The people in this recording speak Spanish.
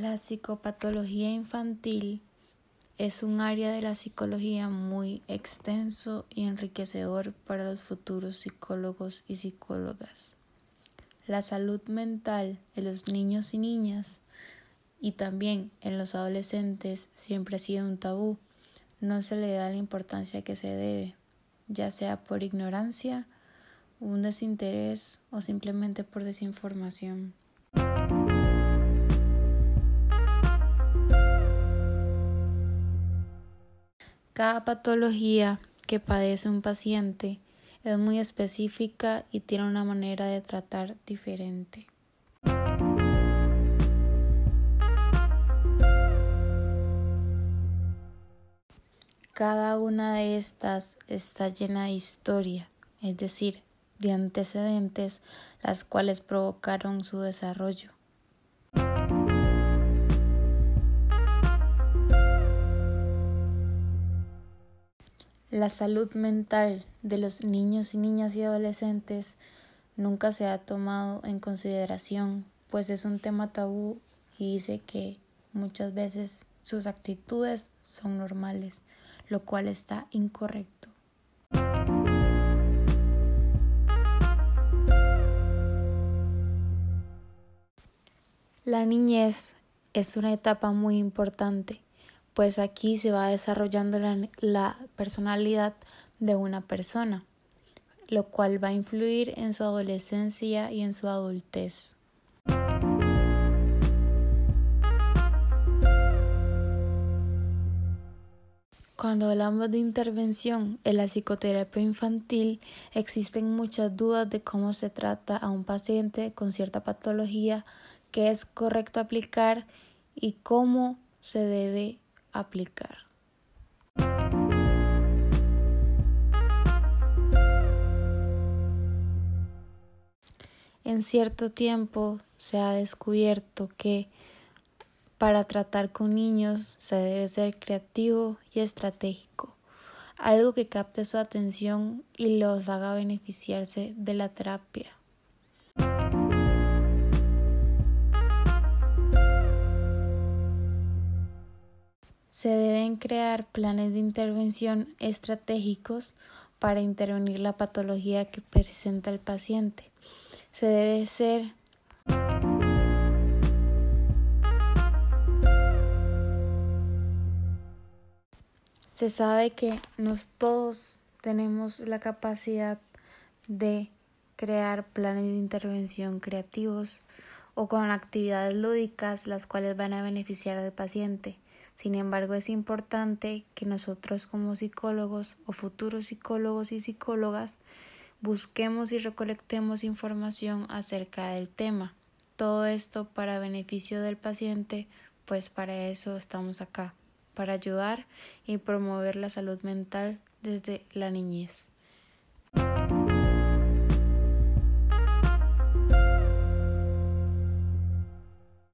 La psicopatología infantil es un área de la psicología muy extenso y enriquecedor para los futuros psicólogos y psicólogas. La salud mental en los niños y niñas y también en los adolescentes siempre ha sido un tabú. No se le da la importancia que se debe, ya sea por ignorancia, un desinterés o simplemente por desinformación. Cada patología que padece un paciente es muy específica y tiene una manera de tratar diferente. Cada una de estas está llena de historia, es decir, de antecedentes, las cuales provocaron su desarrollo. La salud mental de los niños y niñas y adolescentes nunca se ha tomado en consideración, pues es un tema tabú y dice que muchas veces sus actitudes son normales, lo cual está incorrecto. La niñez es una etapa muy importante pues aquí se va desarrollando la, personalidad de una persona, lo cual va a influir en su adolescencia y en su adultez. Cuando hablamos de intervención en la psicoterapia infantil, existen muchas dudas de cómo se trata a un paciente con cierta patología, qué es correcto aplicar y cómo se debe aplicar. En cierto tiempo se ha descubierto que para tratar con niños se debe ser creativo y estratégico, algo que capte su atención y los haga beneficiarse de la terapia. Crear planes de intervención estratégicos para intervenir la patología que presenta el paciente. Se debe ser Se sabe que no todos tenemos la capacidad de crear planes de intervención creativos o con actividades lúdicas las cuales van a beneficiar al paciente. Sin embargo, es importante que nosotros como psicólogos o futuros psicólogos y psicólogas busquemos y recolectemos información acerca del tema. Todo esto para beneficio del paciente, pues para eso estamos acá, para ayudar y promover la salud mental desde la niñez.